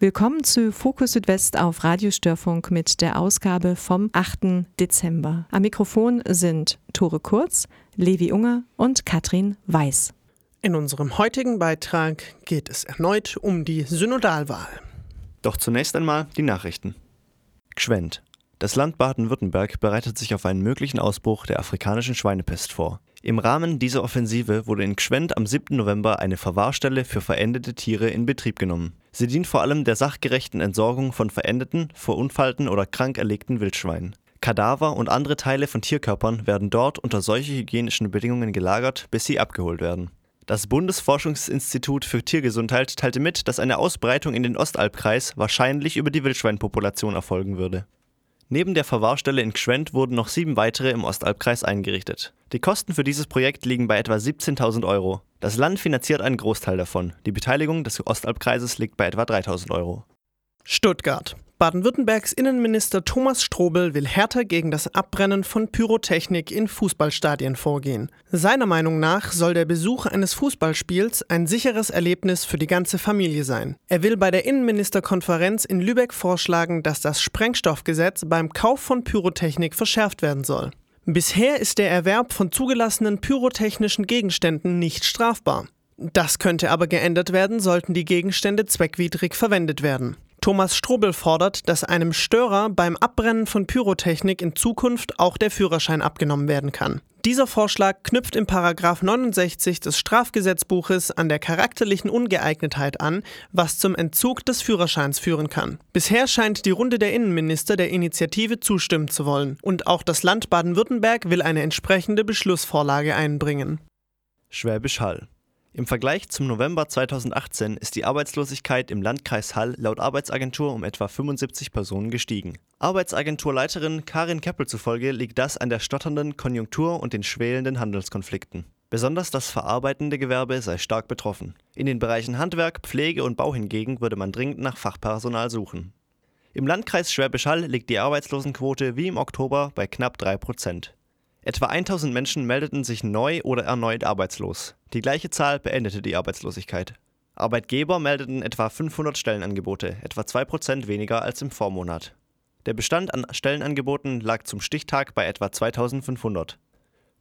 Willkommen zu Fokus Südwest auf Radiostörfunk mit der Ausgabe vom 8. Dezember. Am Mikrofon sind Tore Kurz, Levi Unger und Katrin Weiß. In unserem heutigen Beitrag geht es erneut um die Synodalwahl. Doch zunächst einmal die Nachrichten. Gschwend. Das Land Baden-Württemberg bereitet sich auf einen möglichen Ausbruch der afrikanischen Schweinepest vor. Im Rahmen dieser Offensive wurde in Gschwend am 7. November eine Verwahrstelle für verendete Tiere in Betrieb genommen. Sie dient vor allem der sachgerechten Entsorgung von verendeten, verunfallten oder krank erlegten Wildschweinen. Kadaver und andere Teile von Tierkörpern werden dort unter solche hygienischen Bedingungen gelagert, bis sie abgeholt werden. Das Bundesforschungsinstitut für Tiergesundheit teilte mit, dass eine Ausbreitung in den Ostalbkreis wahrscheinlich über die Wildschweinpopulation erfolgen würde. Neben der Verwahrstelle in Gschwend wurden noch sieben weitere im Ostalbkreis eingerichtet. Die Kosten für dieses Projekt liegen bei etwa 17.000 Euro. Das Land finanziert einen Großteil davon. Die Beteiligung des Ostalbkreises liegt bei etwa 3.000 Euro. Stuttgart. Baden-Württembergs Innenminister Thomas Strobel will härter gegen das Abbrennen von Pyrotechnik in Fußballstadien vorgehen. Seiner Meinung nach soll der Besuch eines Fußballspiels ein sicheres Erlebnis für die ganze Familie sein. Er will bei der Innenministerkonferenz in Lübeck vorschlagen, dass das Sprengstoffgesetz beim Kauf von Pyrotechnik verschärft werden soll. Bisher ist der Erwerb von zugelassenen pyrotechnischen Gegenständen nicht strafbar. Das könnte aber geändert werden, sollten die Gegenstände zweckwidrig verwendet werden. Thomas Strobel fordert, dass einem Störer beim Abbrennen von Pyrotechnik in Zukunft auch der Führerschein abgenommen werden kann. Dieser Vorschlag knüpft im Paragraph 69 des Strafgesetzbuches an der charakterlichen Ungeeignetheit an, was zum Entzug des Führerscheins führen kann. Bisher scheint die Runde der Innenminister der Initiative zustimmen zu wollen, und auch das Land Baden-Württemberg will eine entsprechende Beschlussvorlage einbringen. Schwäbisch Hall. Im Vergleich zum November 2018 ist die Arbeitslosigkeit im Landkreis Hall laut Arbeitsagentur um etwa 75 Personen gestiegen. Arbeitsagenturleiterin Karin Keppel zufolge liegt das an der stotternden Konjunktur und den schwelenden Handelskonflikten. Besonders das verarbeitende Gewerbe sei stark betroffen. In den Bereichen Handwerk, Pflege und Bau hingegen würde man dringend nach Fachpersonal suchen. Im Landkreis Schwäbisch Hall liegt die Arbeitslosenquote wie im Oktober bei knapp 3 Prozent. Etwa 1000 Menschen meldeten sich neu oder erneut arbeitslos. Die gleiche Zahl beendete die Arbeitslosigkeit. Arbeitgeber meldeten etwa 500 Stellenangebote, etwa 2% weniger als im Vormonat. Der Bestand an Stellenangeboten lag zum Stichtag bei etwa 2500.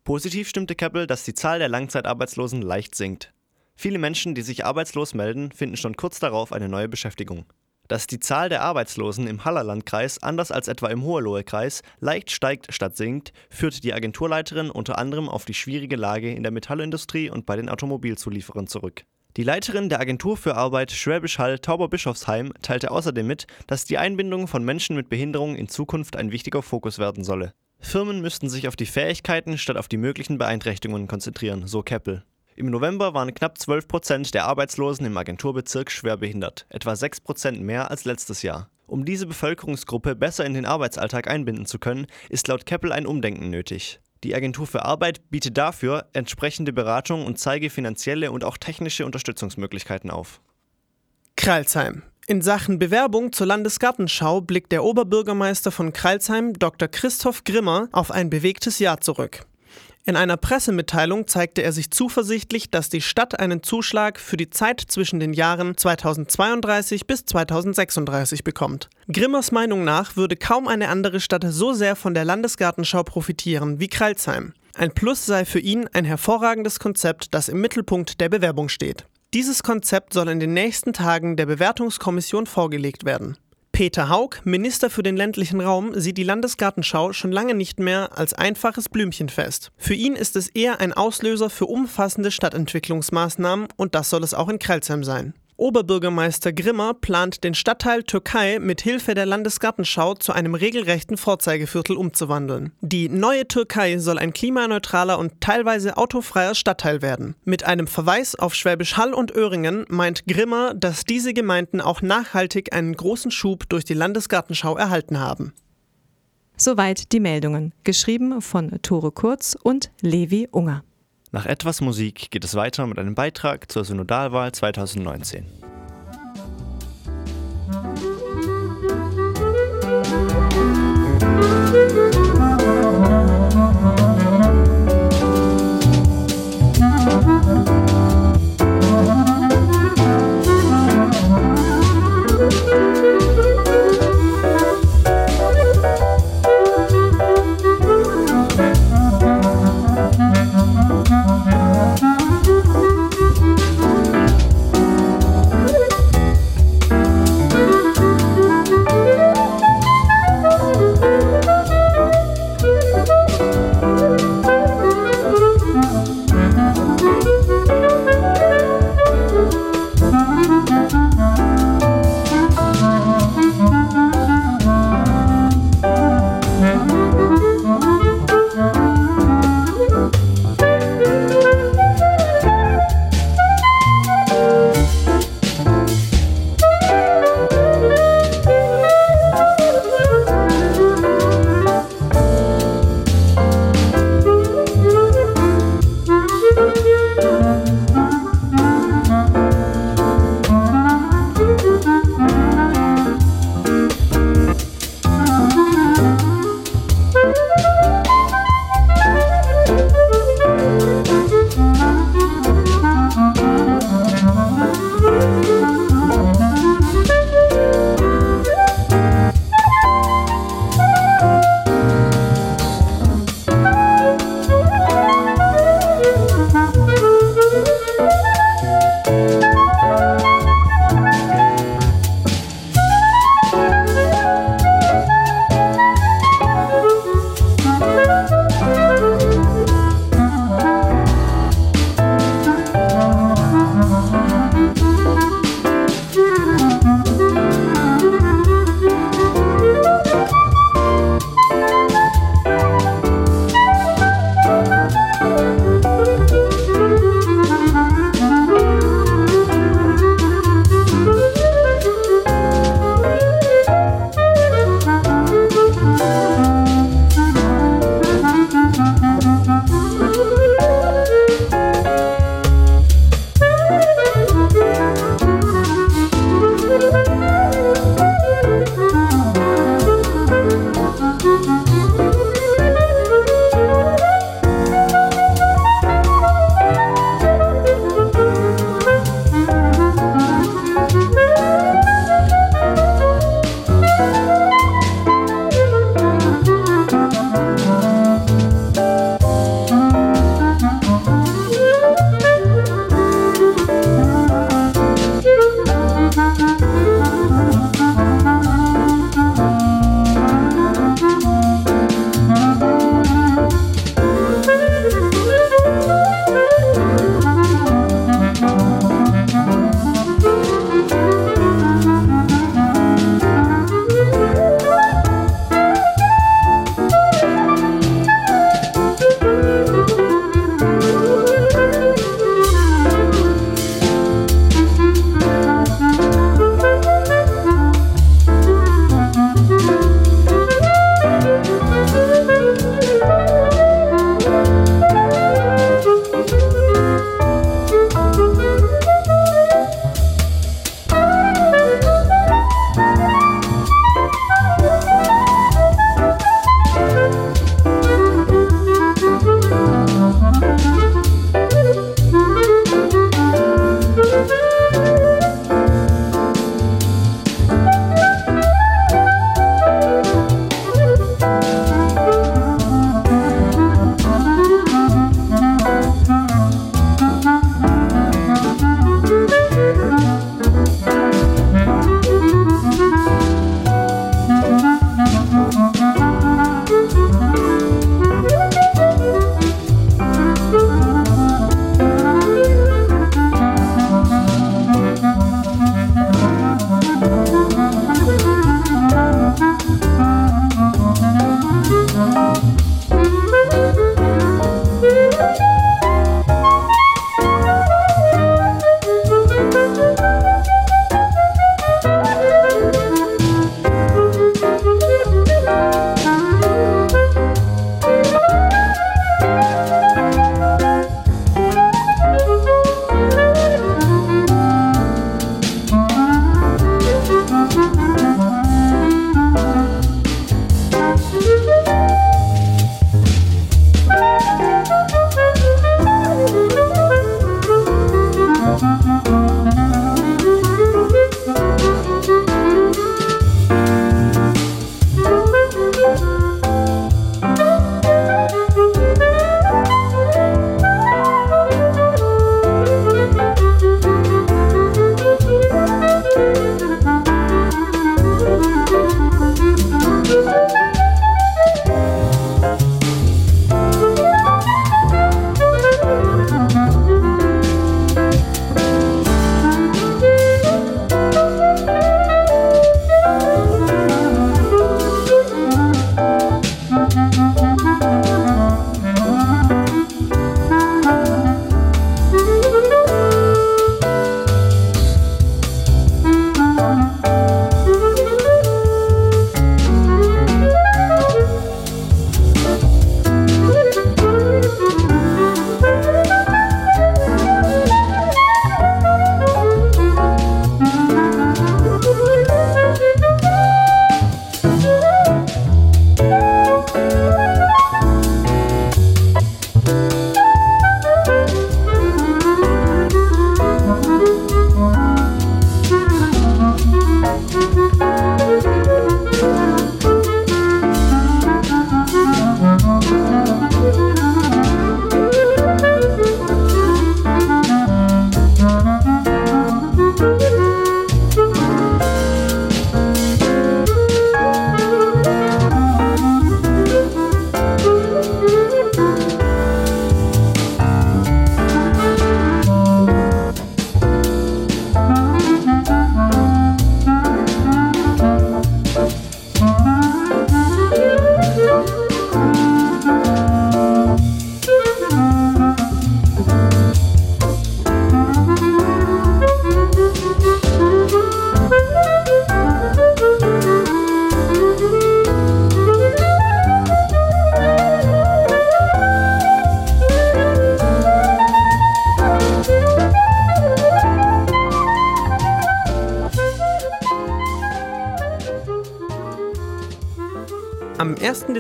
Positiv stimmte Keppel, dass die Zahl der Langzeitarbeitslosen leicht sinkt. Viele Menschen, die sich arbeitslos melden, finden schon kurz darauf eine neue Beschäftigung. Dass die Zahl der Arbeitslosen im Hallerlandkreis, anders als etwa im Hohenlohe-Kreis, leicht steigt statt sinkt, führt die Agenturleiterin unter anderem auf die schwierige Lage in der Metallindustrie und bei den Automobilzulieferern zurück. Die Leiterin der Agentur für Arbeit Schwäbisch Hall Tauberbischofsheim teilte außerdem mit, dass die Einbindung von Menschen mit Behinderung in Zukunft ein wichtiger Fokus werden solle. Firmen müssten sich auf die Fähigkeiten statt auf die möglichen Beeinträchtigungen konzentrieren, so Keppel. Im November waren knapp 12 Prozent der Arbeitslosen im Agenturbezirk schwer behindert, etwa 6 Prozent mehr als letztes Jahr. Um diese Bevölkerungsgruppe besser in den Arbeitsalltag einbinden zu können, ist laut Keppel ein Umdenken nötig. Die Agentur für Arbeit bietet dafür entsprechende Beratung und zeige finanzielle und auch technische Unterstützungsmöglichkeiten auf. Kralsheim. In Sachen Bewerbung zur Landesgartenschau blickt der Oberbürgermeister von Kralsheim, Dr. Christoph Grimmer, auf ein bewegtes Jahr zurück. In einer Pressemitteilung zeigte er sich zuversichtlich, dass die Stadt einen Zuschlag für die Zeit zwischen den Jahren 2032 bis 2036 bekommt. Grimmers Meinung nach würde kaum eine andere Stadt so sehr von der Landesgartenschau profitieren wie Kralsheim. Ein Plus sei für ihn ein hervorragendes Konzept, das im Mittelpunkt der Bewerbung steht. Dieses Konzept soll in den nächsten Tagen der Bewertungskommission vorgelegt werden. Peter Haug, Minister für den ländlichen Raum, sieht die Landesgartenschau schon lange nicht mehr als einfaches Blümchenfest. Für ihn ist es eher ein Auslöser für umfassende Stadtentwicklungsmaßnahmen und das soll es auch in Kralsheim sein. Oberbürgermeister Grimmer plant, den Stadtteil Türkei mit Hilfe der Landesgartenschau zu einem regelrechten Vorzeigeviertel umzuwandeln. Die neue Türkei soll ein klimaneutraler und teilweise autofreier Stadtteil werden. Mit einem Verweis auf Schwäbisch Hall und Öhringen meint Grimmer, dass diese Gemeinden auch nachhaltig einen großen Schub durch die Landesgartenschau erhalten haben. Soweit die Meldungen, geschrieben von Tore Kurz und Levi Unger. Nach etwas Musik geht es weiter mit einem Beitrag zur Synodalwahl 2019.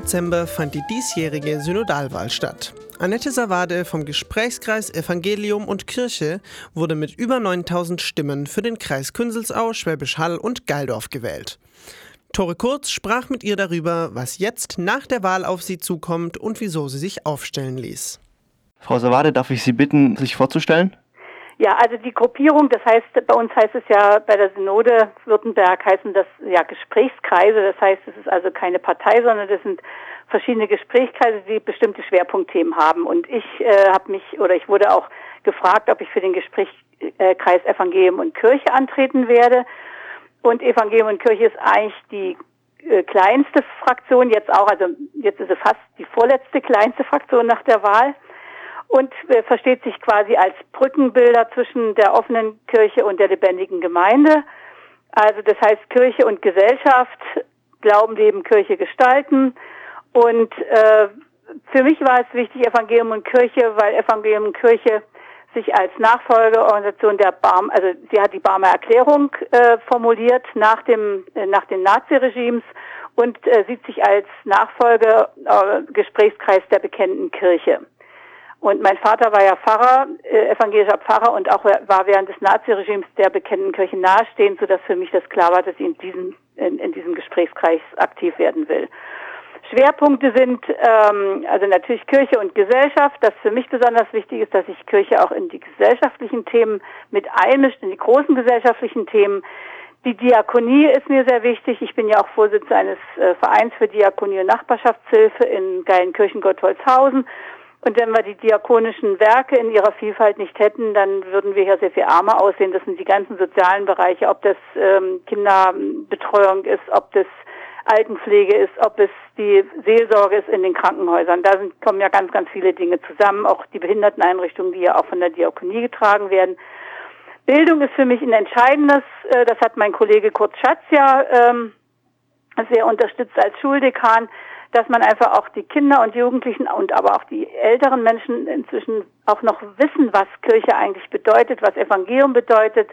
Dezember fand die diesjährige Synodalwahl statt. Annette Savade vom Gesprächskreis Evangelium und Kirche wurde mit über 9000 Stimmen für den Kreis Künzelsau, Schwäbisch Hall und Geildorf gewählt. Tore Kurz sprach mit ihr darüber, was jetzt nach der Wahl auf sie zukommt und wieso sie sich aufstellen ließ. Frau Savade, darf ich Sie bitten, sich vorzustellen? Ja, also die Gruppierung, das heißt, bei uns heißt es ja, bei der Synode Württemberg heißen das ja Gesprächskreise. Das heißt, es ist also keine Partei, sondern das sind verschiedene Gesprächskreise, die bestimmte Schwerpunktthemen haben. Und ich äh, habe mich oder ich wurde auch gefragt, ob ich für den Gesprächskreis Evangelium und Kirche antreten werde. Und Evangelium und Kirche ist eigentlich die äh, kleinste Fraktion jetzt auch, also jetzt ist es fast die vorletzte kleinste Fraktion nach der Wahl und äh, versteht sich quasi als Brückenbilder zwischen der offenen Kirche und der lebendigen Gemeinde. Also das heißt Kirche und Gesellschaft, Glauben, Leben, Kirche gestalten. Und äh, für mich war es wichtig, Evangelium und Kirche, weil Evangelium und Kirche sich als Nachfolgeorganisation der Barm, also sie hat die Barmer Erklärung äh, formuliert nach dem äh, nach den Naziregimes und äh, sieht sich als Nachfolgegesprächskreis äh, der bekennenden Kirche. Und mein Vater war ja Pfarrer, äh, evangelischer Pfarrer und auch war während des Naziregimes der bekennenden Kirche nahestehend, sodass für mich das klar war, dass ich in diesem, in, in diesem Gesprächskreis aktiv werden will. Schwerpunkte sind ähm, also natürlich Kirche und Gesellschaft. Das für mich besonders wichtig ist, dass sich Kirche auch in die gesellschaftlichen Themen mit einmischt, in die großen gesellschaftlichen Themen. Die Diakonie ist mir sehr wichtig. Ich bin ja auch Vorsitzende eines äh, Vereins für Diakonie und Nachbarschaftshilfe in Geilenkirchen-Gottholzhausen. Und wenn wir die diakonischen Werke in ihrer Vielfalt nicht hätten, dann würden wir hier sehr viel armer aussehen. Das sind die ganzen sozialen Bereiche, ob das ähm, Kinderbetreuung ist, ob das Altenpflege ist, ob es die Seelsorge ist in den Krankenhäusern. Da sind, kommen ja ganz, ganz viele Dinge zusammen. Auch die Behinderteneinrichtungen, die ja auch von der Diakonie getragen werden. Bildung ist für mich ein entscheidendes. Äh, das hat mein Kollege Kurt Schatz ja ähm, sehr unterstützt als Schuldekan dass man einfach auch die Kinder und Jugendlichen und aber auch die älteren Menschen inzwischen auch noch wissen, was Kirche eigentlich bedeutet, was Evangelium bedeutet,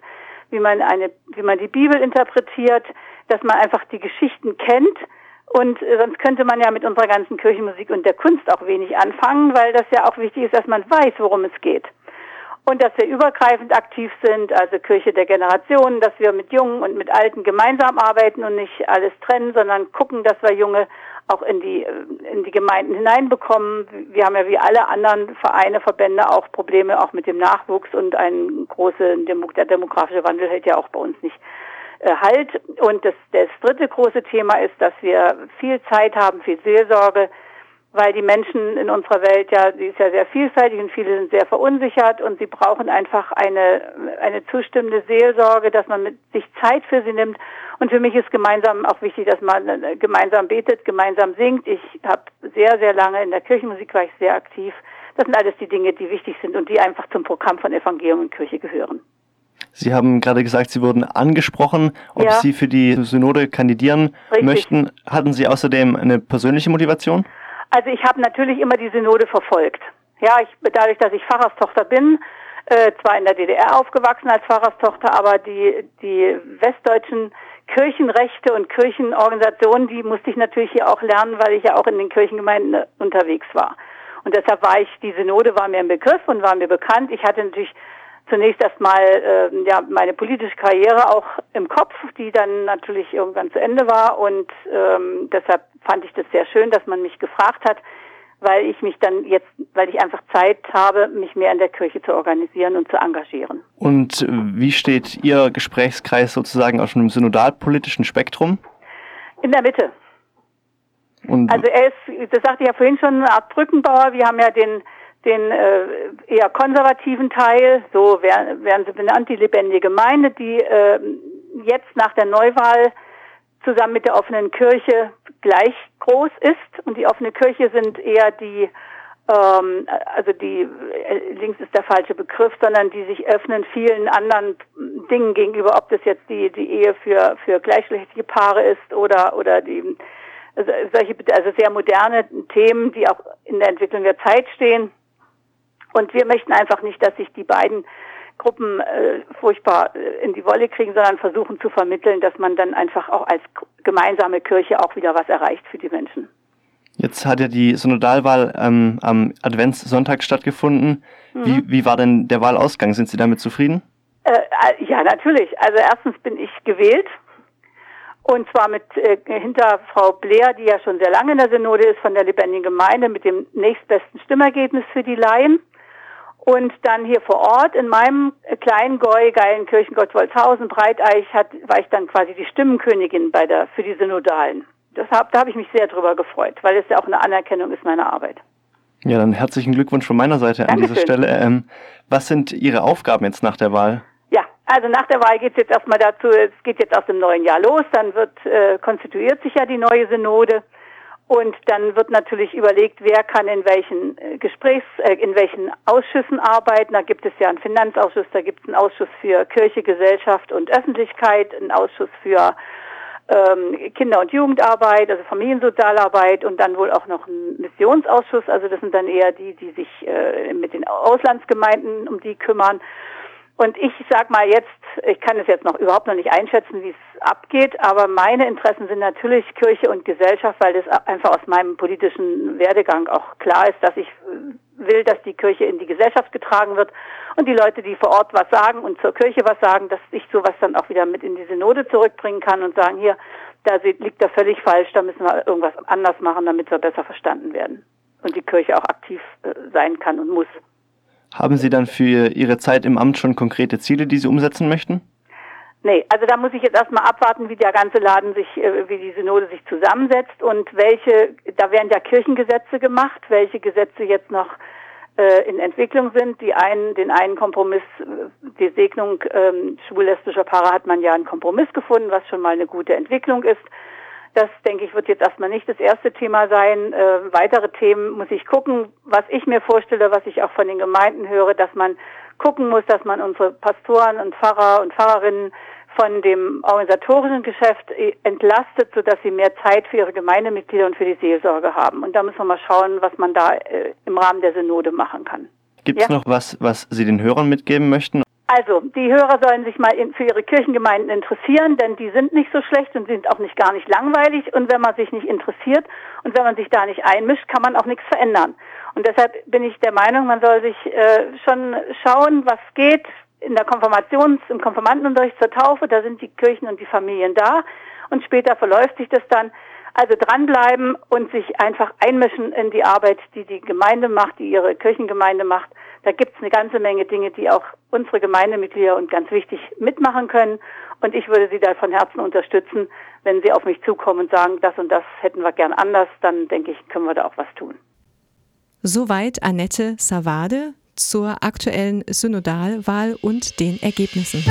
wie man eine, wie man die Bibel interpretiert, dass man einfach die Geschichten kennt. Und sonst könnte man ja mit unserer ganzen Kirchenmusik und der Kunst auch wenig anfangen, weil das ja auch wichtig ist, dass man weiß, worum es geht. Und dass wir übergreifend aktiv sind, also Kirche der Generationen, dass wir mit Jungen und mit Alten gemeinsam arbeiten und nicht alles trennen, sondern gucken, dass wir Junge auch in die, in die Gemeinden hineinbekommen. Wir haben ja wie alle anderen Vereine, Verbände auch Probleme auch mit dem Nachwuchs und ein großer, der demografische Wandel hält ja auch bei uns nicht äh, Halt. Und das, das dritte große Thema ist, dass wir viel Zeit haben, viel Seelsorge, weil die Menschen in unserer Welt ja, die ist ja sehr vielfältig und viele sind sehr verunsichert und sie brauchen einfach eine, eine zustimmende Seelsorge, dass man mit sich Zeit für sie nimmt. Und für mich ist gemeinsam auch wichtig, dass man äh, gemeinsam betet, gemeinsam singt. Ich habe sehr, sehr lange in der Kirchenmusik war ich sehr aktiv. Das sind alles die Dinge, die wichtig sind und die einfach zum Programm von Evangelium und Kirche gehören. Sie haben gerade gesagt, Sie wurden angesprochen, ob Ja. Sie für die Synode kandidieren Richtig. möchten. Hatten Sie außerdem eine persönliche Motivation? Also ich habe natürlich immer die Synode verfolgt. Ja, ich, dadurch, dass ich Pfarrerstochter bin, äh, zwar in der DDR aufgewachsen als Pfarrerstochter, aber die, die westdeutschen Kirchenrechte und Kirchenorganisationen, die musste ich natürlich hier auch lernen, weil ich ja auch in den Kirchengemeinden äh, unterwegs war. Und deshalb war ich, die Synode war mir ein Begriff und war mir bekannt. Ich hatte natürlich zunächst erstmal ähm, ja meine politische Karriere auch im Kopf, die dann natürlich irgendwann zu Ende war und ähm, deshalb fand ich das sehr schön, dass man mich gefragt hat, weil ich mich dann jetzt, weil ich einfach Zeit habe, mich mehr in der Kirche zu organisieren und zu engagieren. Und äh, wie steht Ihr Gesprächskreis sozusagen auf einem synodalpolitischen Spektrum? In der Mitte. Und Also er ist, das sagte ich ja vorhin schon, eine Art Brückenbauer. Wir haben ja den den äh, eher konservativen Teil, so werden, werden sie benannt, die lebendige Gemeinde, die äh, jetzt nach der Neuwahl zusammen mit der offenen Kirche gleich groß ist. Und die offene Kirche sind eher die, ähm, also die, äh, links ist der falsche Begriff, sondern die sich öffnen vielen anderen Dingen gegenüber, ob das jetzt die, die Ehe für, für gleichgeschlechtliche Paare ist oder, oder die, also solche, also sehr moderne Themen, die auch in der Entwicklung der Zeit stehen. Und wir möchten einfach nicht, dass sich die beiden Gruppen äh, furchtbar äh, in die Wolle kriegen, sondern versuchen zu vermitteln, dass man dann einfach auch als gemeinsame Kirche auch wieder was erreicht für die Menschen. Jetzt hat ja die Synodalwahl ähm, am Adventssonntag stattgefunden. Mhm. Wie, wie war denn der Wahlausgang? Sind Sie damit zufrieden? Äh, äh, ja, natürlich. Also erstens bin ich gewählt und zwar mit äh, hinter Frau Blair, die ja schon sehr lange in der Synode ist, von der lebendigen Gemeinde, mit dem nächstbesten Stimmergebnis für die Laien. Und dann hier vor Ort in meinem kleinen Goi, geilen Kirchengott Wolfshausen, Breiteich, hat, war ich dann quasi die Stimmenkönigin bei der, für die Synodalen. Das hab, da habe ich mich sehr drüber gefreut, weil es ja auch eine Anerkennung ist meiner Arbeit. Ja, dann herzlichen Glückwunsch von meiner Seite an Dankeschön. dieser Stelle. Ähm, was sind Ihre Aufgaben jetzt nach der Wahl? Ja, also nach der Wahl geht es jetzt erstmal dazu, es geht jetzt aus dem neuen Jahr los, dann wird äh, konstituiert sich ja die neue Synode und dann wird natürlich überlegt, wer kann in welchen äh, Gesprächs, äh, in welchen Ausschüssen arbeiten. Da gibt es ja einen Finanzausschuss, da gibt es einen Ausschuss für Kirche, Gesellschaft und Öffentlichkeit, einen Ausschuss für ähm, Kinder- und Jugendarbeit, also Familiensozialarbeit und dann wohl auch noch ein Missionsausschuss. Also das sind dann eher die, die sich äh, mit den Auslandsgemeinden um die kümmern. Und ich sag mal jetzt, ich kann es jetzt noch überhaupt noch nicht einschätzen, wie es abgeht, aber meine Interessen sind natürlich Kirche und Gesellschaft, weil das einfach aus meinem politischen Werdegang auch klar ist, dass ich will, dass die Kirche in die Gesellschaft getragen wird und die Leute, die vor Ort was sagen und zur Kirche was sagen, dass ich sowas dann auch wieder mit in die Synode zurückbringen kann und sagen, hier, da liegt da völlig falsch, da müssen wir irgendwas anders machen, damit wir besser verstanden werden und die Kirche auch aktiv äh, sein kann und muss. Haben Sie dann für Ihre Zeit im Amt schon konkrete Ziele, die Sie umsetzen möchten? Nee, also da muss ich jetzt erstmal abwarten, wie der ganze Laden sich, äh, wie die Synode sich zusammensetzt und welche, da werden ja Kirchengesetze gemacht, welche Gesetze jetzt noch äh, in Entwicklung sind. Die einen, den einen Kompromiss, äh, die Segnung ähm, schwul-lesbischer Paare hat man ja einen Kompromiss gefunden, was schon mal eine gute Entwicklung ist. Das, denke ich, wird jetzt erstmal nicht das erste Thema sein. Äh, weitere Themen muss ich gucken, was ich mir vorstelle, was ich auch von den Gemeinden höre, dass man gucken muss, dass man unsere Pastoren und Pfarrer und Pfarrerinnen von dem organisatorischen Geschäft entlastet, sodass sie mehr Zeit für ihre Gemeindemitglieder und für die Seelsorge haben. Und da müssen wir mal schauen, was man da äh, im Rahmen der Synode machen kann. Gibt es ja? noch was, was Sie den Hörern mitgeben möchten? Also, die Hörer sollen sich mal in, für ihre Kirchengemeinden interessieren, denn die sind nicht so schlecht und sind auch nicht gar nicht langweilig. Und wenn man sich nicht interessiert und wenn man sich da nicht einmischt, kann man auch nichts verändern. Und deshalb bin ich der Meinung, man soll sich äh, schon schauen, was geht, in der Konfirmations-, im Konfirmandenunterricht zur Taufe, da sind die Kirchen und die Familien da und später verläuft sich das dann. Also dranbleiben und sich einfach einmischen in die Arbeit, die die Gemeinde macht, die ihre Kirchengemeinde macht. Da gibt's eine ganze Menge Dinge, die auch unsere Gemeindemitglieder und ganz wichtig mitmachen können. Und ich würde Sie da von Herzen unterstützen, wenn Sie auf mich zukommen und sagen, das und das hätten wir gern anders, dann denke ich, können wir da auch was tun. Soweit Annette Savade, zur aktuellen Synodalwahl und den Ergebnissen.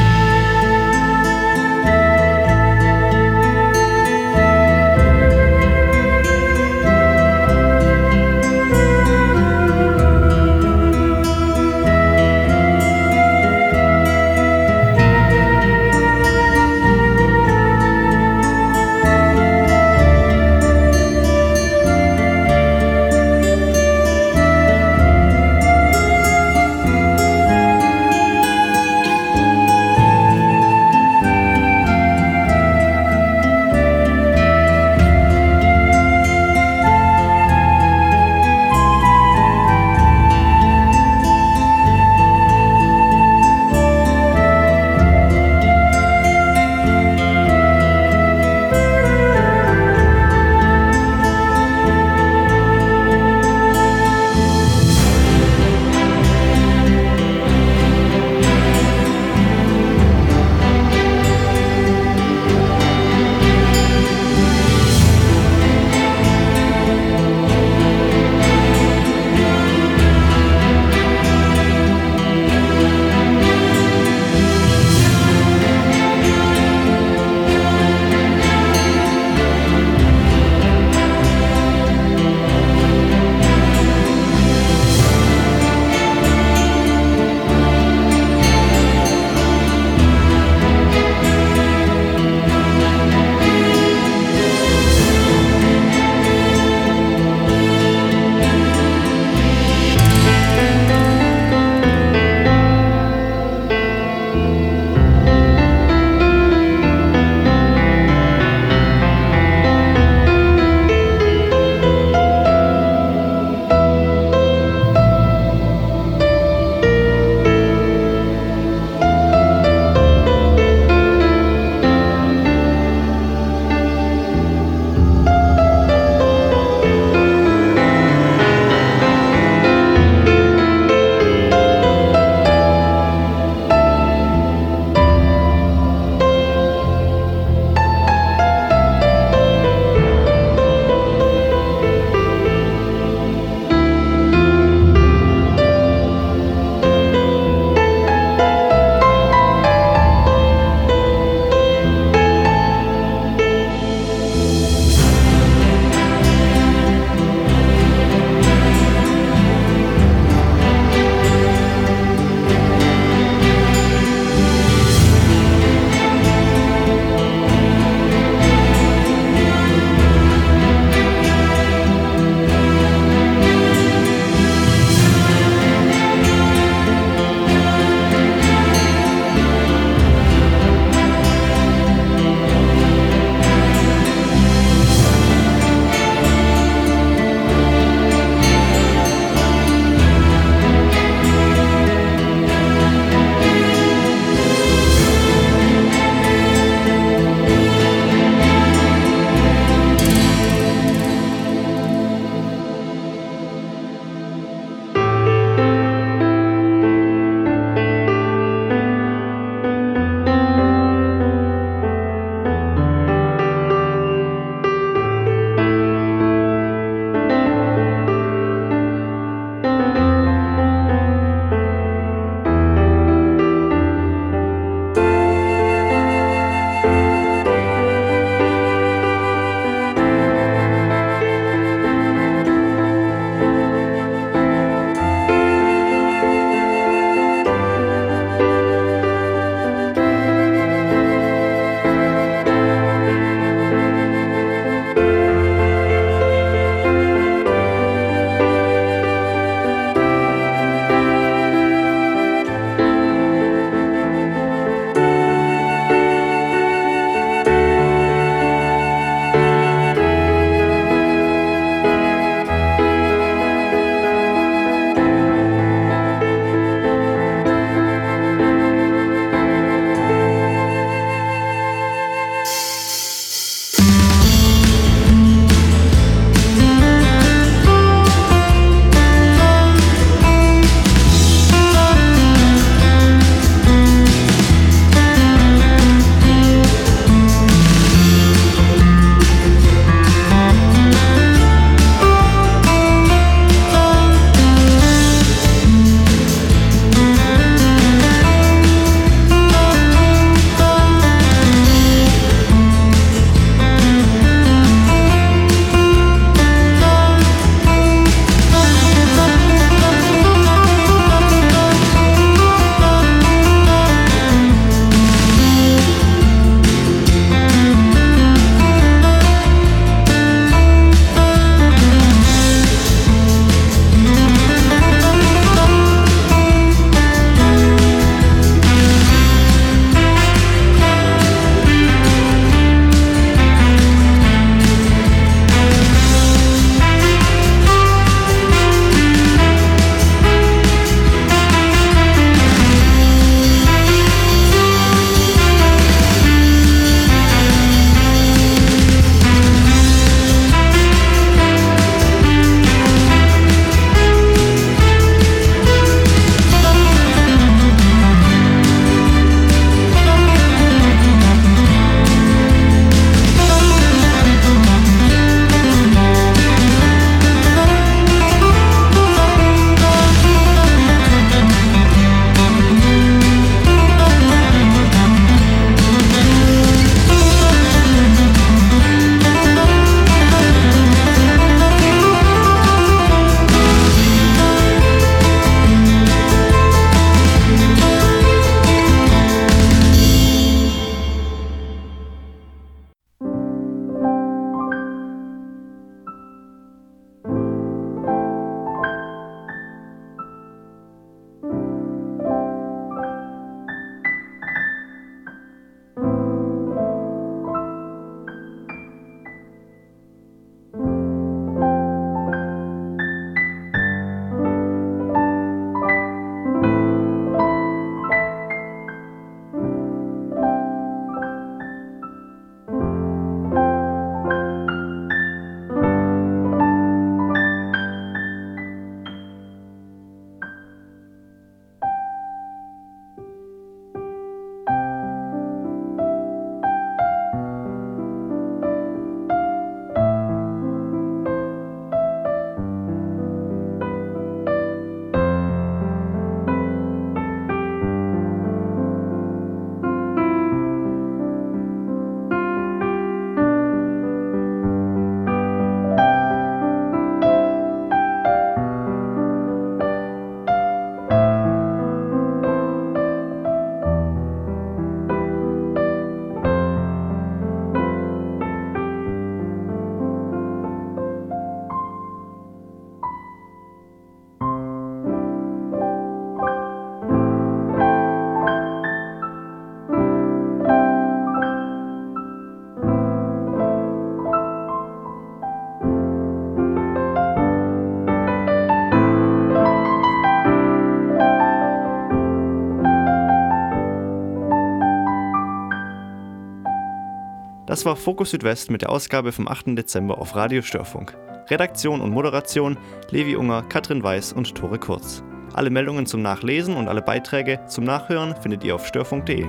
Das war Fokus Südwest mit der Ausgabe vom 8. Dezember auf Radio Störfunk. Redaktion und Moderation Levi Unger, Katrin Weiß und Tore Kurz. Alle Meldungen zum Nachlesen und alle Beiträge zum Nachhören findet ihr auf störfunk.de.